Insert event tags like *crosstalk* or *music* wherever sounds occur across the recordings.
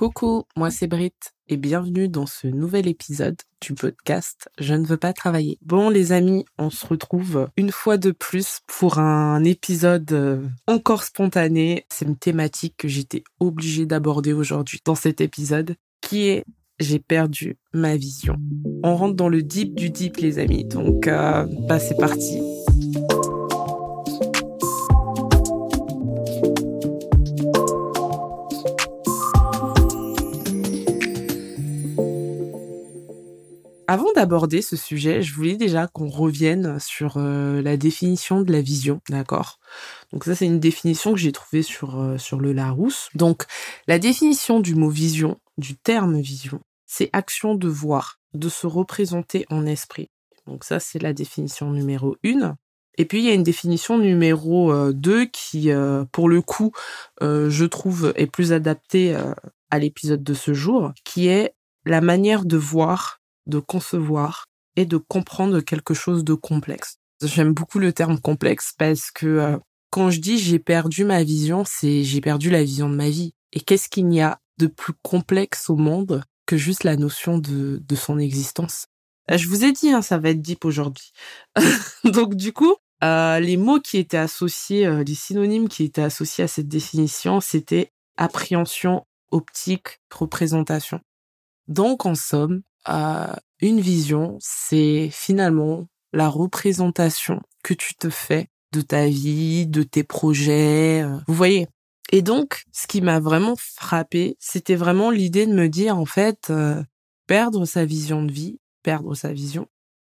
Coucou, moi c'est Brit et bienvenue dans ce nouvel épisode du podcast Je ne veux pas travailler. Bon les amis, on se retrouve une fois de plus pour un épisode euh, encore spontané. C'est une thématique que j'étais obligée d'aborder aujourd'hui dans cet épisode qui est j'ai perdu ma vision. On rentre dans le deep du deep les amis, donc euh, bah c'est parti. Avant d'aborder ce sujet, je voulais déjà qu'on revienne sur euh, la définition de la vision, d'accord? Donc ça, c'est une définition que j'ai trouvée sur, euh, sur le Larousse. Donc, la définition du mot vision, du terme vision, c'est action de voir, de se représenter en esprit. Donc ça, c'est la définition numéro une. Et puis, il y a une définition numéro euh, deux qui, pour le coup, je trouve est plus adaptée à l'épisode de ce jour, qui est la manière de voir de concevoir et de comprendre quelque chose de complexe. J'aime beaucoup le terme complexe parce que euh, quand je dis j'ai perdu ma vision, c'est j'ai perdu la vision de ma vie. Et qu'est-ce qu'il y a de plus complexe au monde que juste la notion de, de son existence? Euh, Je vous ai dit, hein, ça va être deep aujourd'hui. *laughs* Donc du coup, euh, les mots qui étaient associés, les synonymes qui étaient associés à cette définition, c'était appréhension, optique, représentation. Donc en somme, une vision, c'est finalement la représentation que tu te fais de ta vie, de tes projets. Euh, vous voyez Et donc, ce qui m'a vraiment frappé, c'était vraiment l'idée de me dire, en fait, euh, perdre sa vision de vie, perdre sa vision,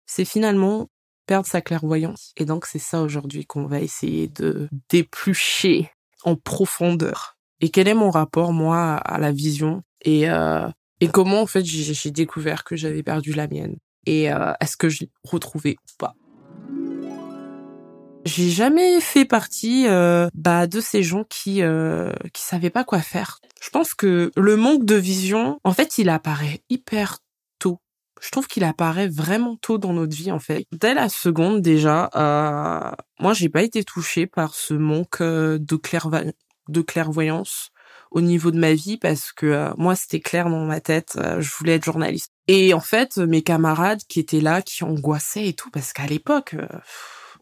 c'est finalement perdre sa clairvoyance. Et donc, c'est ça aujourd'hui qu'on va essayer de déplucher en profondeur. Et quel est mon rapport, moi, à la vision et euh, et comment en fait j'ai découvert que j'avais perdu la mienne et euh, est-ce que je l'ai retrouvée ou pas? J'ai jamais fait partie euh, bah, de ces gens qui euh, savaient pas quoi faire. Je pense que le manque de vision, en fait, il apparaît hyper tôt. Je trouve qu'il apparaît vraiment tôt dans notre vie, en fait. Dès la seconde déjà, euh, moi, j'ai pas été touchée par ce manque de, de clairvoyance au niveau de ma vie parce que euh, moi c'était clair dans ma tête, euh, je voulais être journaliste. Et en fait, mes camarades qui étaient là, qui angoissaient et tout, parce qu'à l'époque, euh,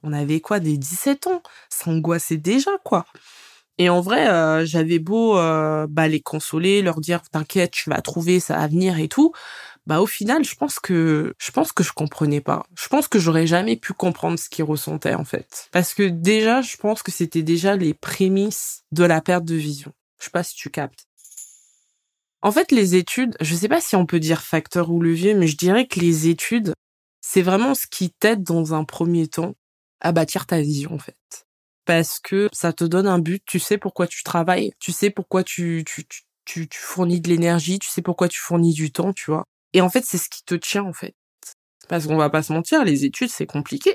on avait quoi, des 17 ans, ça angoissait déjà quoi. Et en vrai, j'avais beau bah, les consoler, leur dire t'inquiète, tu vas trouver, ça va venir et tout. Bah au final, je pense que je pense que je comprenais pas. Je pense que j'aurais jamais pu comprendre ce qu'ils ressentaient en fait, parce que déjà, je pense que c'était déjà les prémices de la perte de vision. Je sais pas si tu captes. En fait, les études, je sais pas si on peut dire facteur ou levier, mais je dirais que les études, c'est vraiment ce qui t'aide dans un premier temps à bâtir ta vision, en fait. Parce que ça te donne un but, tu sais pourquoi tu travailles, tu sais pourquoi tu, tu, tu, tu fournis de l'énergie, tu sais pourquoi tu fournis du temps, tu vois. Et en fait, c'est ce qui te tient, en fait. Parce qu'on va pas se mentir, les études, c'est compliqué.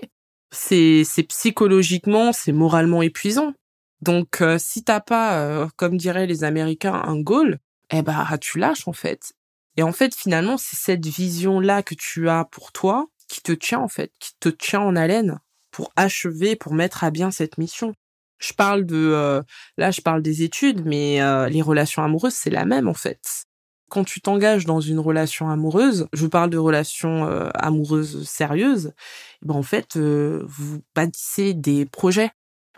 C'est, c'est psychologiquement, c'est moralement épuisant. Donc, euh, si t'as pas, euh, comme diraient les Américains, un goal, eh ben, tu lâches en fait. Et en fait, finalement, c'est cette vision-là que tu as pour toi qui te tient en fait, qui te tient en haleine pour achever, pour mettre à bien cette mission. Je parle de, euh, là, je parle des études, mais les relations amoureuses, c'est la même en fait. Quand tu t'engages dans une relation amoureuse, je parle de relations amoureuses sérieuses, eh ben en fait, vous bâtissez des projets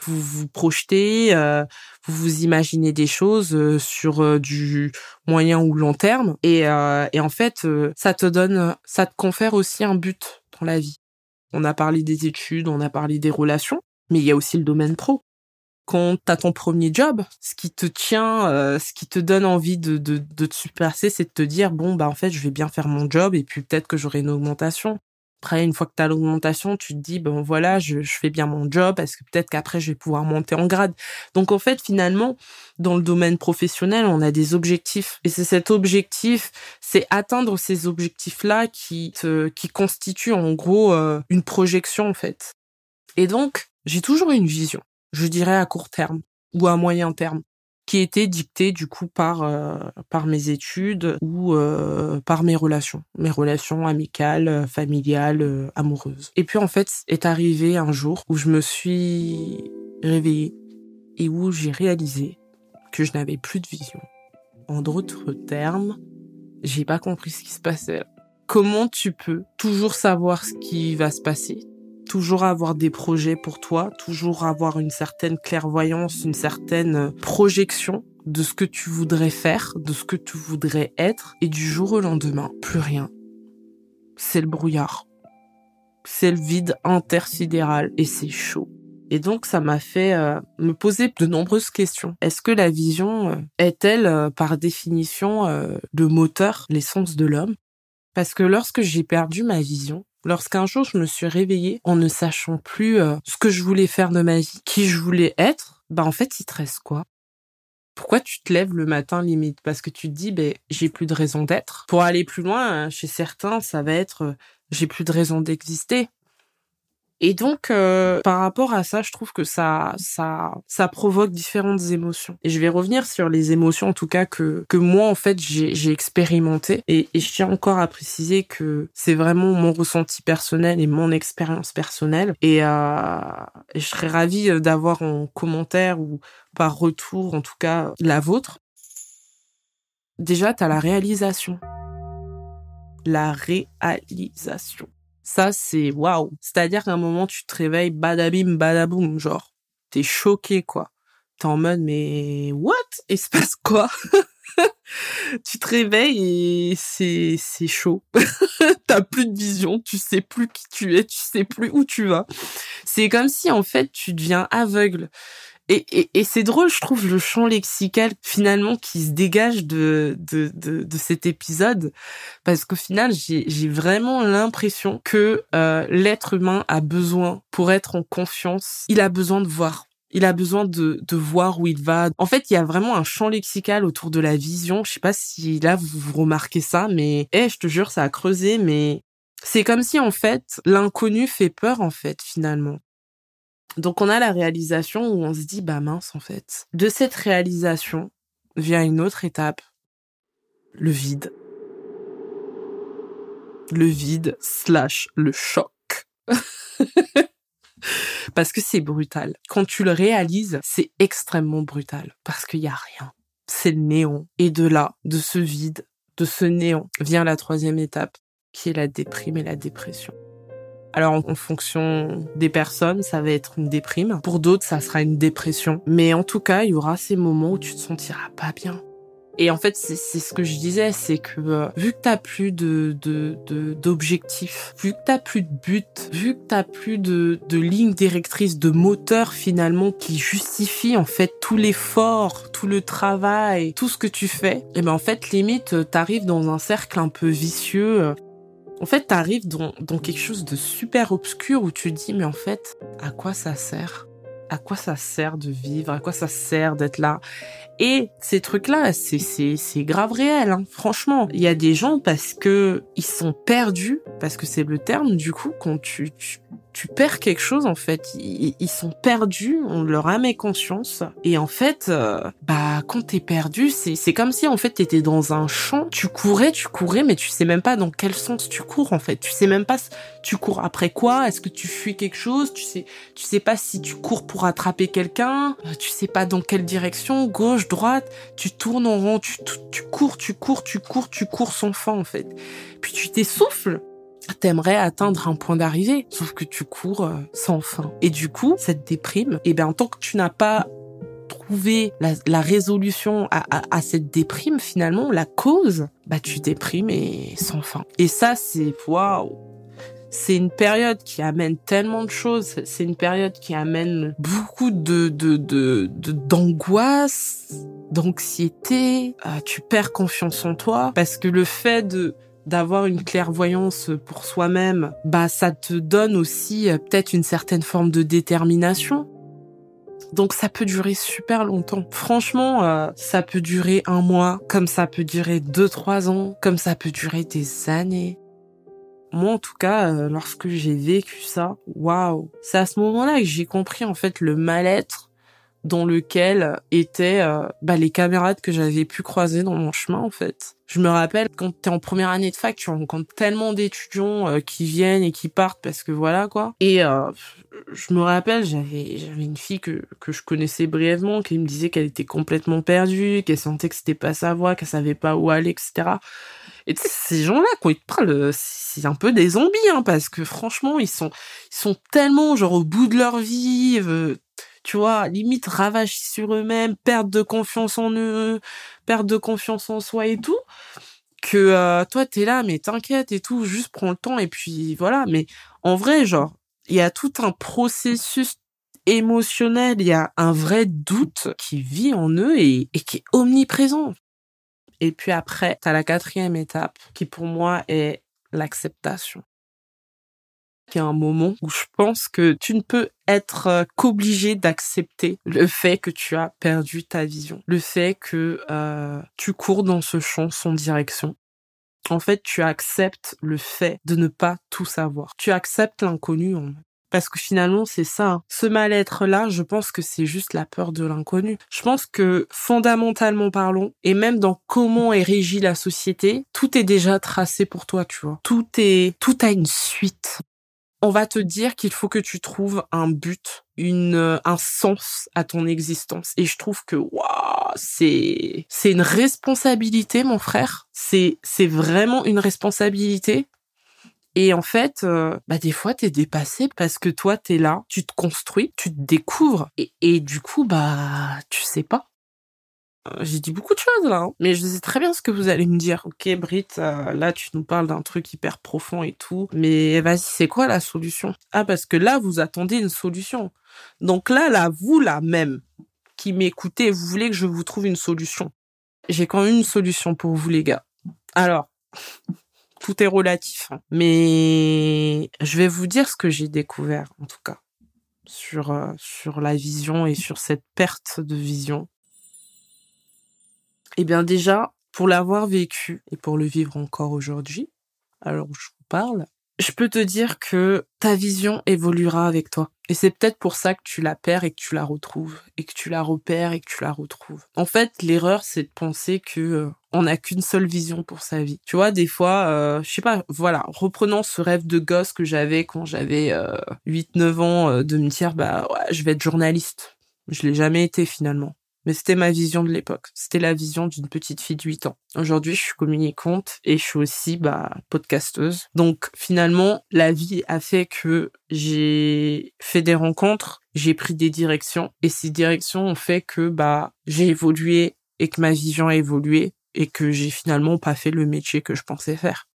vous vous projetez, euh, vous vous imaginez des choses euh, sur euh, du moyen ou long terme, et, en fait, ça te donne, ça te confère aussi un but dans la vie. On a parlé des études, on a parlé des relations, mais il y a aussi le domaine pro. Quand t'as ton premier job, ce qui te tient, ce qui te donne envie de, de, de te surpasser, c'est de te dire bon bah en fait je vais bien faire mon job et puis peut-être que j'aurai une augmentation. Après, une fois que tu as l'augmentation, tu te dis, ben voilà, je, je fais bien mon job, parce que peut-être qu'après, je vais pouvoir monter en grade. Donc, en fait, finalement, dans le domaine professionnel, on a des objectifs. Et c'est cet objectif, c'est atteindre ces objectifs-là qui, te, qui constituent en gros euh, une projection, en fait. Et donc, j'ai toujours une vision, je dirais à court terme ou à moyen terme qui était dicté du coup par euh, par mes études ou euh, par mes relations, mes relations amicales, familiales, amoureuses. Et puis en fait, est arrivé un jour où je me suis réveillée et où j'ai réalisé que je n'avais plus de vision. En d'autres termes, j'ai pas compris ce qui se passait. Comment tu peux toujours savoir ce qui va se passer, toujours avoir des projets pour toi, toujours avoir une certaine clairvoyance, une certaine projection de ce que tu voudrais faire, de ce que tu voudrais être, et du jour au lendemain, plus rien. C'est le brouillard. C'est le vide intersidéral et c'est chaud. Et donc ça m'a fait euh, me poser de nombreuses questions. Est-ce que la vision euh, est-elle euh, par définition le moteur, l'essence de l'homme? Parce que lorsque j'ai perdu ma vision, lorsqu'un jour je me suis réveillée en ne sachant plus ce que je voulais faire de ma vie, qui je voulais être, bah en fait il te reste quoi? Pourquoi tu te lèves le matin limite? Parce que tu te dis, ben, j'ai plus de raison d'être. Pour aller plus loin, chez certains, ça va être, j'ai plus de raison d'exister. Et donc, euh, par rapport à ça, je trouve que ça, ça, ça provoque différentes émotions. Et je vais revenir sur les émotions, en tout cas que que moi, en fait, j'ai expérimenté. Et, et, je tiens encore à préciser que c'est vraiment mon ressenti personnel et mon expérience personnelle. Et, euh, je serais ravie d'avoir en commentaire ou par retour, en tout cas, la vôtre. Déjà, tu as la réalisation. La réalisation. Ça, c'est waouh. C'est-à-dire qu'à un moment, tu te réveilles, badabim, badaboum, genre, t'es choqué, quoi. T'es en mode, mais what? Il se passe quoi? *laughs* tu te réveilles et c'est, c'est chaud. *laughs* T'as plus de vision, tu sais plus qui tu es, tu sais plus où tu vas. C'est comme si, en fait, tu deviens aveugle. Et, c'est drôle, je trouve, le champ lexical finalement qui se dégage de, de, de, cet épisode, parce qu'au final, j'ai vraiment l'impression que euh, l'être humain a besoin, pour être en confiance, il a besoin de voir. Il a besoin de, de voir où il va. En fait, il y a vraiment un champ lexical autour de la vision. Je sais pas si là vous, vous remarquez ça, mais eh, je te jure, ça a creusé. Mais c'est comme si en fait l'inconnu fait peur en fait finalement. Donc on a la réalisation où on se dit bah mince en fait. De cette réalisation vient une autre étape, le vide. Le vide slash le choc. *laughs* parce que c'est brutal. Quand tu le réalises, c'est extrêmement brutal parce qu'il y a rien. C'est le néon. Et de là, de ce vide, de ce néon, vient la troisième étape, qui est la déprime et la dépression. Alors en fonction des personnes, ça va être une déprime. Pour d'autres, ça sera une dépression. Mais en tout cas, il y aura ces moments où tu te sentiras pas bien. Et en fait, c'est ce que je disais, c'est que euh, vu que t'as plus de d'objectifs, vu que t'as plus de but, vu que t'as plus de de ligne directrice, de moteur finalement qui justifie en fait tout l'effort, tout le travail, tout ce que tu fais, et eh ben en fait limite t'arrives dans un cercle un peu vicieux euh, en fait, t'arrives dans, dans quelque chose de super obscur où tu dis, mais en fait, à quoi ça sert? À quoi ça sert de vivre? À quoi ça sert d'être là? Et ces trucs-là, c'est c'est c'est grave réel. Hein. Franchement, il y a des gens parce que ils sont perdus, parce que c'est le terme du coup quand tu, tu tu perds quelque chose en fait. Ils, sont perdus, on leur a mis conscience. Et en fait, euh, bah quand t'es perdu, c'est comme si en fait t'étais dans un champ, tu courais, tu courais, mais tu sais même pas dans quel sens tu cours en fait. Tu sais même pas tu cours après quoi? Est-ce que tu fuis quelque chose? Tu sais tu sais pas si tu cours pour attraper quelqu'un? Euh, tu sais pas dans quelle direction, gauche, droite? Tu tournes en rond, tu, tu, tu cours, tu cours, tu cours, tu cours sans fin en fait. Puis tu t'essouffles t'aimerais atteindre un point d'arrivée, sauf que tu cours euh, sans fin. Et du coup, cette déprime, et eh bien, tant que tu n'as pas trouvé la, résolution à, cette déprime, finalement, la cause, bah, tu déprimes et sans fin. Et ça, c'est, waouh! C'est une période qui amène tellement de choses. C'est une période qui amène beaucoup de, de, de, d'angoisse, d'anxiété. Euh, tu perds confiance en toi parce que le fait de, d'avoir une clairvoyance pour soi-même, bah ça te donne aussi euh, peut-être une certaine forme de détermination. Donc ça peut durer super longtemps. Franchement, euh, ça peut durer un mois, comme ça peut durer deux, trois ans, comme ça peut durer des années. Moi, en tout cas, euh, lorsque j'ai vécu ça, waouh, c'est à ce moment-là que j'ai compris en fait le mal-être dans lequel étaient euh, bah, les camarades que j'avais pu croiser dans mon chemin en fait. Je me rappelle quand t'es en première année de fac, tu rencontres tellement d'étudiants euh, qui viennent et qui partent parce que voilà quoi. Et euh, je me rappelle, j'avais j'avais une fille que que je connaissais brièvement qui me disait qu'elle était complètement perdue, qu'elle sentait que c'était pas sa voie, qu'elle savait pas où aller, etc. Et ces gens-là, quand ils te parlent, c'est un peu des zombies, hein, parce que franchement, ils sont, ils sont tellement genre au bout de leur vie, tu vois, limite ravagés sur eux-mêmes, perte de confiance en eux, perte de confiance en soi et tout, que euh, toi t'es là, mais t'inquiète et tout, juste prends le temps et puis voilà. Mais en vrai, genre, il y a tout un processus émotionnel, il y a un vrai doute qui vit en eux et, et qui est omniprésent. Et puis après, t'as la quatrième étape qui pour moi est l'acceptation il y a un moment où je pense que tu ne peux être euh, qu'obligé d'accepter le fait que tu as perdu ta vision, le fait que euh, tu cours dans ce champ sans direction. En fait, tu acceptes le fait de ne pas tout savoir. Tu acceptes l'inconnu. Parce que finalement, c'est ça. Hein. Ce mal-être-là, je pense que c'est juste la peur de l'inconnu. Je pense que fondamentalement parlons, et même dans comment est régie la société, tout est déjà tracé pour toi, tu vois. Tout est, tout a une suite on va te dire qu'il faut que tu trouves un but, une euh, un sens à ton existence. Et je trouve que waouh, c'est c'est une responsabilité, mon frère. C'est c'est vraiment une responsabilité. Et en fait, euh, bah des fois t'es dépassé parce que toi t'es là, tu te construis, tu te découvres et, et du coup bah tu sais pas. Euh, j'ai dit beaucoup de choses là, hein. mais je sais très bien ce que vous allez me dire. Ok, Brit, euh, là tu nous parles d'un truc hyper profond et tout, mais vas-y, c'est quoi la solution? Ah, parce que là vous attendez une solution. Donc là, là, vous là même qui m'écoutez, vous voulez que je vous trouve une solution. J'ai quand même une solution pour vous les gars. Alors, *laughs* tout est relatif, hein. mais je vais vous dire ce que j'ai découvert en tout cas sur euh, sur la vision et sur cette perte de vision eh bien déjà, pour l'avoir vécu et pour le vivre encore aujourd'hui, alors je vous parle, je peux te dire que ta vision évoluera avec toi. Et c'est peut-être pour ça que tu la perds et que tu la retrouves, et que tu la repères et que tu la retrouves. En fait, l'erreur, c'est de penser que euh, on n'a qu'une seule vision pour sa vie. Tu vois, des fois, euh, je sais pas, voilà, reprenant ce rêve de gosse que j'avais quand j'avais 8-9 euh, ans, euh, de me dire, bah ouais, je vais être journaliste. Je l'ai jamais été finalement. Mais c'était ma vision de l'époque. C'était la vision d'une petite fille de 8 ans. Aujourd'hui, je suis communicante et je suis aussi bah, podcasteuse. Donc finalement, la vie a fait que j'ai fait des rencontres, j'ai pris des directions et ces directions ont fait que bah j'ai évolué et que ma vision a évolué et que j'ai finalement pas fait le métier que je pensais faire.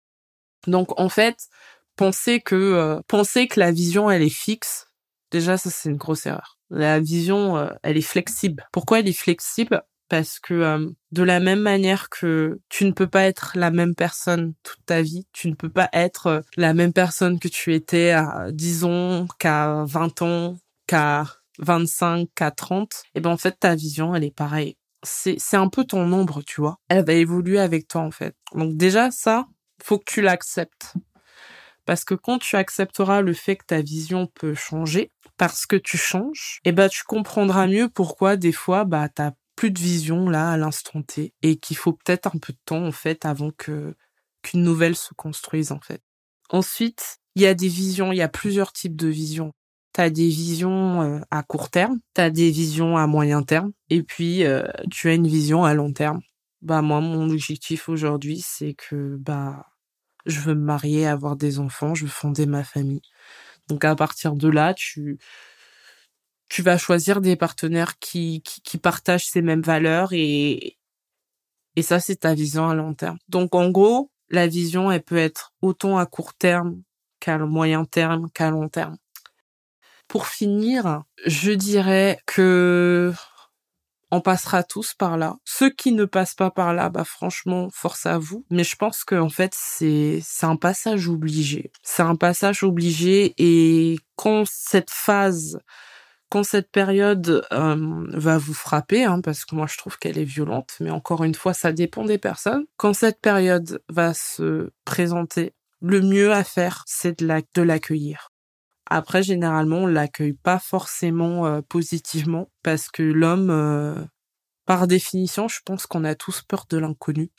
Donc en fait, penser que euh, penser que la vision elle est fixe, déjà ça c'est une grosse erreur. La vision, euh, elle est flexible. Pourquoi elle est flexible? Parce que euh, de la même manière que tu ne peux pas être la même personne toute ta vie, tu ne peux pas être euh, la même personne que tu étais à 10 ans, qu'à 20 ans, qu'à 25, qu'à 30. Et ben en fait, ta vision, elle est pareille. C'est, c'est un peu ton ombre, tu vois. Elle va évoluer avec toi, en fait. Donc déjà, ça, faut que tu l'acceptes. Parce que quand tu accepteras le fait que ta vision peut changer, parce que tu changes, et eh ben tu comprendras mieux pourquoi des fois bah t'as plus de vision là à l'instant T et qu'il faut peut-être un peu de temps en fait avant que qu'une nouvelle se construise en fait. Ensuite, il y a des visions, il y a plusieurs types de visions. T'as des visions euh, à court terme, t'as des visions à moyen terme, et puis euh, tu as une vision à long terme. Bah moi, mon objectif aujourd'hui, c'est que bah je veux me marier, avoir des enfants, je veux fonder ma famille. Donc à partir de là, tu tu vas choisir des partenaires qui, qui, partagent ces mêmes valeurs et et ça c'est ta vision à long terme. Donc en gros, la vision elle peut être autant à court terme qu'à moyen terme qu'à long terme. Pour finir, je dirais que on passera tous par là. Ceux qui ne passent pas par là, bah franchement, force à vous. Mais je pense que en fait, c'est c'est un passage obligé. C'est un passage obligé et quand cette phase, quand cette période euh, va vous frapper, hein, parce que moi je trouve qu'elle est violente, mais encore une fois, ça dépend des personnes. Quand cette période va se présenter, le mieux à faire, c'est de l'accueillir Après, généralement, on l'accueille pas forcément euh, positivement parce que l'homme, euh, par définition, je pense qu'on a tous peur de l'inconnu.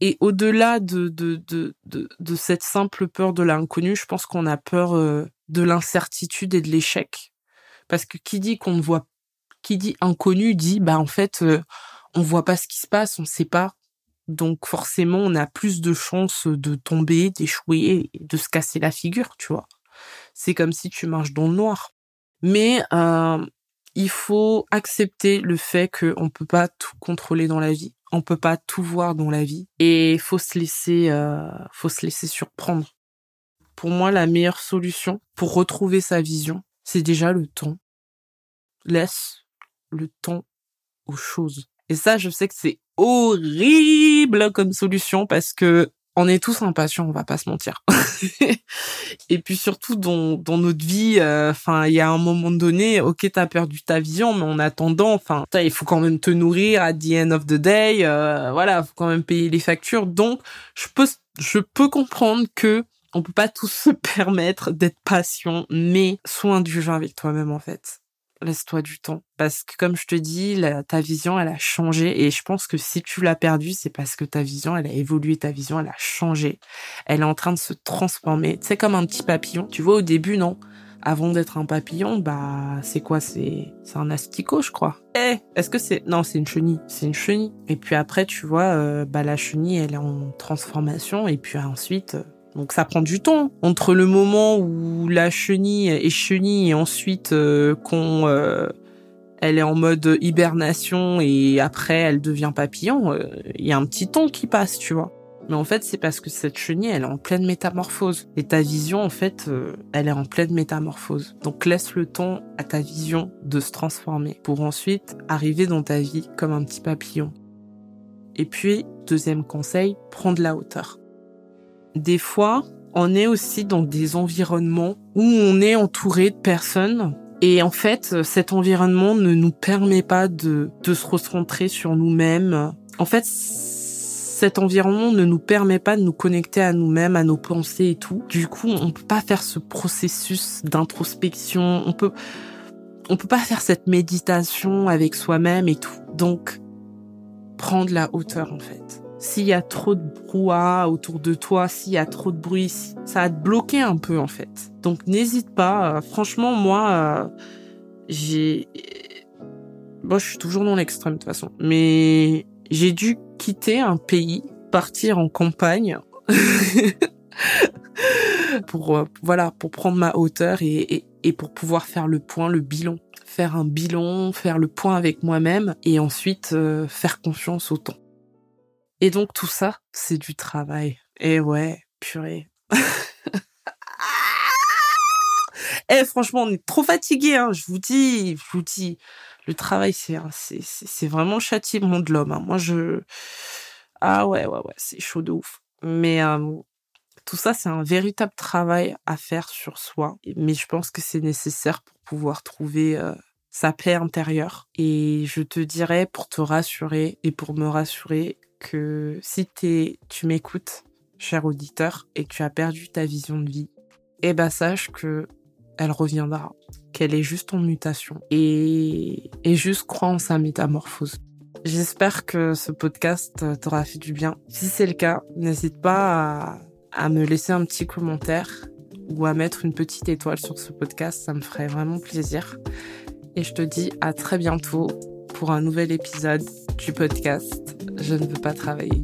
Et au-delà de, de, de, de, de cette simple peur de l'inconnu, je pense qu'on a peur euh, de l'incertitude et de l'échec. Parce que qui dit qu'on ne voit, qui dit inconnu dit, bah en fait, on voit pas ce qui se passe, on sait pas. Donc forcément, on a plus de chances de tomber, d'échouer, de se casser la figure, tu vois. C'est comme si tu marches dans le noir. Mais euh, il faut accepter le fait qu'on peut pas tout contrôler dans la vie. On peut pas tout voir dans la vie. Et faut se laisser, euh, faut se laisser surprendre. Pour moi, la meilleure solution pour retrouver sa vision, c'est déjà le temps. Laisse le temps aux choses. Et ça, je sais que c'est horrible comme solution parce que on est tous impatients, on va pas se mentir. *laughs* et puis surtout dans, dans notre vie, euh, enfin, il y a un moment donné, ok, t'as perdu ta vision, mais en attendant, enfin, il faut quand même te nourrir à the end of the day, euh, voilà, faut quand même payer les factures. Donc, je peux, je peux comprendre que on peut pas tous *laughs* se permettre d'être patient, mais soin du jeu avec toi-même en fait laisse-toi du temps. Parce que comme je te dis, ta vision, elle a changé. Et je pense que si tu l'as perdue, c'est parce que ta vision, elle a évolué, ta vision, elle a changé. Elle est en train de se transformer. C'est comme un petit papillon. Tu vois, au début, non avant d'être un papillon, bah c'est quoi? C'est un asticot, je crois. Eh, est-ce que c'est Non, c'est une chenille. C'est une chenille. Et puis après, tu vois, euh, bah la chenille, elle est en transformation. Et puis ensuite, donc ça prend du temps entre le moment où la chenille est chenille et ensuite euh, euh, elle est en mode hibernation et après elle devient papillon, euh, il y a un petit temps qui passe, tu vois. Mais en fait, c'est parce que cette chenille, elle est en pleine métamorphose. Et ta vision, en fait, elle est en pleine métamorphose. Donc laisse le temps à ta vision de se transformer pour ensuite arriver dans ta vie comme un petit papillon. Et puis, deuxième conseil, prends de la hauteur des fois, on est aussi dans des environnements où on est entouré de personnes et en fait, cet environnement ne nous permet pas de, de se recentrer sur nous-mêmes. En fait, cet environnement ne nous permet pas de nous connecter à nous-mêmes, à nos pensées et tout. Du coup, on peut pas faire ce processus d'introspection. On peut, on peut pas faire cette méditation avec soi-même et tout. Donc, prendre la hauteur, en fait s'il y a trop de brouhaha autour de toi, s'il y a trop de bruit, ça va te bloquer un peu en fait. Donc n'hésite pas. Euh, franchement, moi, euh, j'ai... Bon, je suis toujours dans l'extrême de toute façon. Mais j'ai dû quitter un pays, partir en campagne. *laughs* pour euh, voilà pour prendre ma hauteur et, et pour pouvoir faire le point le bilan faire un bilan faire le point avec moi-même et ensuite faire confiance au temps et donc tout ça, c'est du travail. Et ouais, purée. *laughs* eh franchement, on est trop fatigué, hein, je vous dis, je vous dis. Le travail, c'est c'est vraiment le châtiment de l'homme. Hein. Moi, je ah ouais ouais ouais, c'est chaud de ouf. Mais euh, tout ça, c'est un véritable travail à faire sur soi. Mais je pense que c'est nécessaire pour pouvoir trouver euh, sa paix intérieure. Et je te dirais, pour te rassurer et pour me rassurer, que si tu m'écoutes, cher auditeur, et que tu as perdu ta vision de vie, eh ben sache que elle reviendra, qu'elle est juste en mutation et, juste crois en sa métamorphose. J'espère que ce podcast t'aura fait du bien. Si c'est le cas, n'hésite pas à me laisser un petit commentaire ou à mettre une petite étoile sur ce podcast, ça me ferait vraiment plaisir. Et je te dis à très bientôt pour un nouvel épisode du podcast Je ne veux pas travailler.